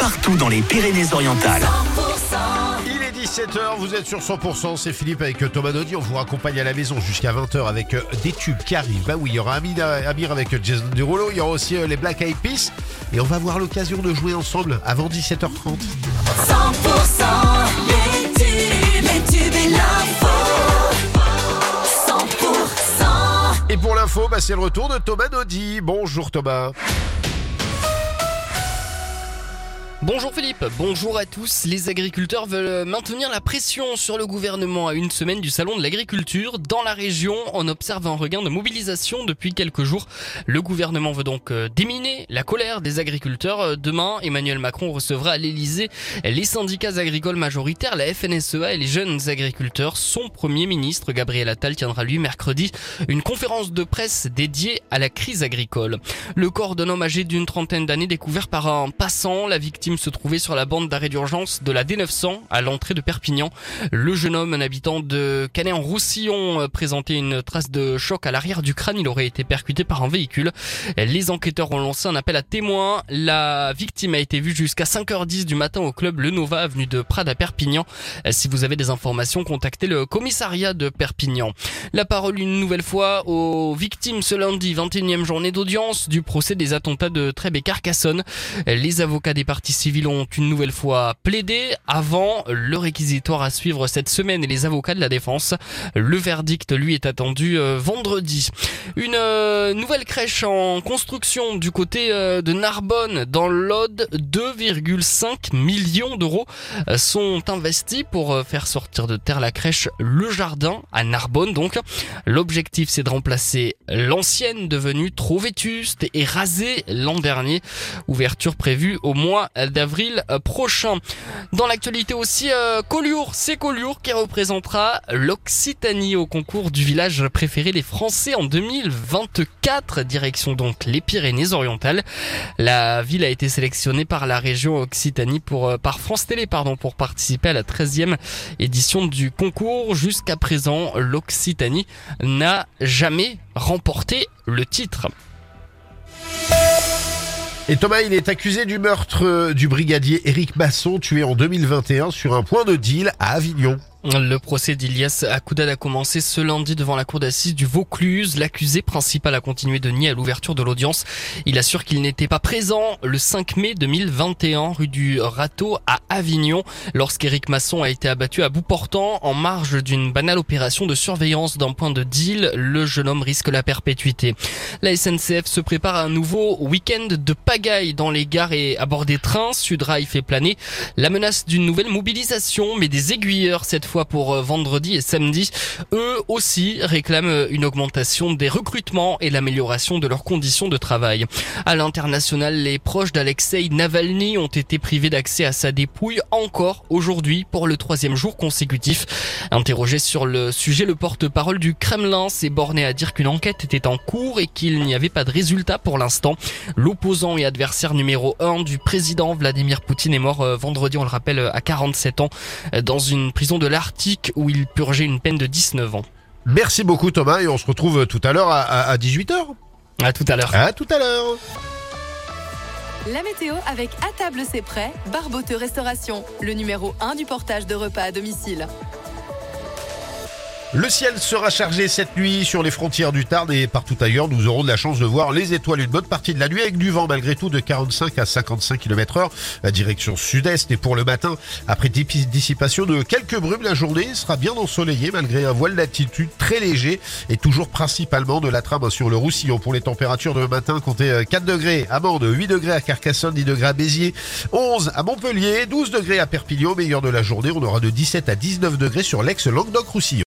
partout dans les Pyrénées-Orientales. Il est 17h, vous êtes sur 100%, c'est Philippe avec Thomas Naudy, on vous raccompagne à la maison jusqu'à 20h avec euh, des tubes qui arrivent. Bah oui, il y aura Amir, Amir avec Jason Derulo, il y aura aussi euh, les Black Eyed Peas et on va avoir l'occasion de jouer ensemble avant 17h30. 100% les tubes, les tubes et l'info. 100% Et pour l'info, bah, c'est le retour de Thomas Naudy. Bonjour Thomas. Bonjour Philippe, bonjour à tous. Les agriculteurs veulent maintenir la pression sur le gouvernement à une semaine du salon de l'agriculture. Dans la région, on observe un regain de mobilisation depuis quelques jours. Le gouvernement veut donc euh, déminer la colère des agriculteurs. Euh, Demain, Emmanuel Macron recevra à l'Elysée les syndicats agricoles majoritaires, la FNSEA et les jeunes agriculteurs. Son premier ministre, Gabriel Attal, tiendra lui mercredi une conférence de presse dédiée à la crise agricole. Le corps d'un homme âgé d'une trentaine d'années découvert par un passant, la victime se trouvait sur la bande d'arrêt d'urgence de la D900 à l'entrée de Perpignan. Le jeune homme, un habitant de Canet-en-Roussillon, euh, présentait une trace de choc à l'arrière du crâne. Il aurait été percuté par un véhicule. Les enquêteurs ont lancé un appel à témoins. La victime a été vue jusqu'à 5h10 du matin au club Le Nova, avenue de Prades à Perpignan. Si vous avez des informations, contactez le commissariat de Perpignan. La parole une nouvelle fois aux victimes ce lundi, 21e journée d'audience du procès des attentats de Trèbes et Carcassonne. Les avocats des parties civiles ont une nouvelle fois plaidé avant le réquisitoire à suivre cette semaine et les avocats de la défense. Le verdict, lui, est attendu euh, vendredi. Une euh, nouvelle crèche en construction du côté euh, de Narbonne dans l'Aude. 2,5 millions d'euros sont investis pour faire sortir de terre la crèche Le Jardin à Narbonne. Donc, l'objectif, c'est de remplacer l'ancienne devenue trop vétuste et rasée l'an dernier. Ouverture prévue au mois d'avril euh, prochain. Dans l'actualité aussi, euh, Collioure, c'est Collioure qui représentera l'Occitanie au concours du village préféré des Français en 2024. Direction donc les Pyrénées-Orientales. La ville a été sélectionnée par la région Occitanie pour euh, par France Télé pardon pour participer à la 13e édition du concours. Jusqu'à présent, l'Occitanie n'a jamais remporté le titre. Et Thomas, il est accusé du meurtre euh, du brigadier Éric Masson, tué en 2021 sur un point de deal à Avignon. Le procès d'Ilias Akoudad a commencé ce lundi devant la cour d'assises du Vaucluse. L'accusé principal a continué de nier à l'ouverture de l'audience. Il assure qu'il n'était pas présent le 5 mai 2021 rue du Râteau à Avignon lorsqu'Éric Masson a été abattu à bout portant en marge d'une banale opération de surveillance d'un point de deal. Le jeune homme risque la perpétuité. La SNCF se prépare à un nouveau week-end de pagaille dans les gares et à bord des trains. Sudrail fait planer la menace d'une nouvelle mobilisation, mais des aiguilleurs cette fois pour euh, vendredi et samedi, eux aussi réclament euh, une augmentation des recrutements et l'amélioration de leurs conditions de travail. À l'international, les proches d'Alexei Navalny ont été privés d'accès à sa dépouille encore aujourd'hui pour le troisième jour consécutif. Interrogé sur le sujet, le porte-parole du Kremlin s'est borné à dire qu'une enquête était en cours et qu'il n'y avait pas de résultat pour l'instant. L'opposant et adversaire numéro un du président Vladimir Poutine est mort euh, vendredi, on le rappelle, à 47 ans dans une prison de l'Arctique où il purgeait une peine de 19 ans. Merci beaucoup Thomas et on se retrouve tout à l'heure à, à 18h. À tout à l'heure. À tout à l'heure. La météo avec À table c'est prêt, Barboteux Restauration, le numéro 1 du portage de repas à domicile. Le ciel sera chargé cette nuit sur les frontières du Tarn et partout ailleurs. Nous aurons de la chance de voir les étoiles une bonne partie de la nuit avec du vent malgré tout de 45 à 55 km heure. La direction sud-est et pour le matin, après dissipation de quelques brumes, la journée sera bien ensoleillée malgré un voile d'altitude très léger et toujours principalement de la trame sur le Roussillon. Pour les températures de matin, comptez euh, 4 degrés à Mende, 8 degrés à Carcassonne, 10 degrés à Béziers, 11 à Montpellier, 12 degrés à Perpignan. Meilleur de la journée, on aura de 17 à 19 degrés sur l'ex-Languedoc-Roussillon.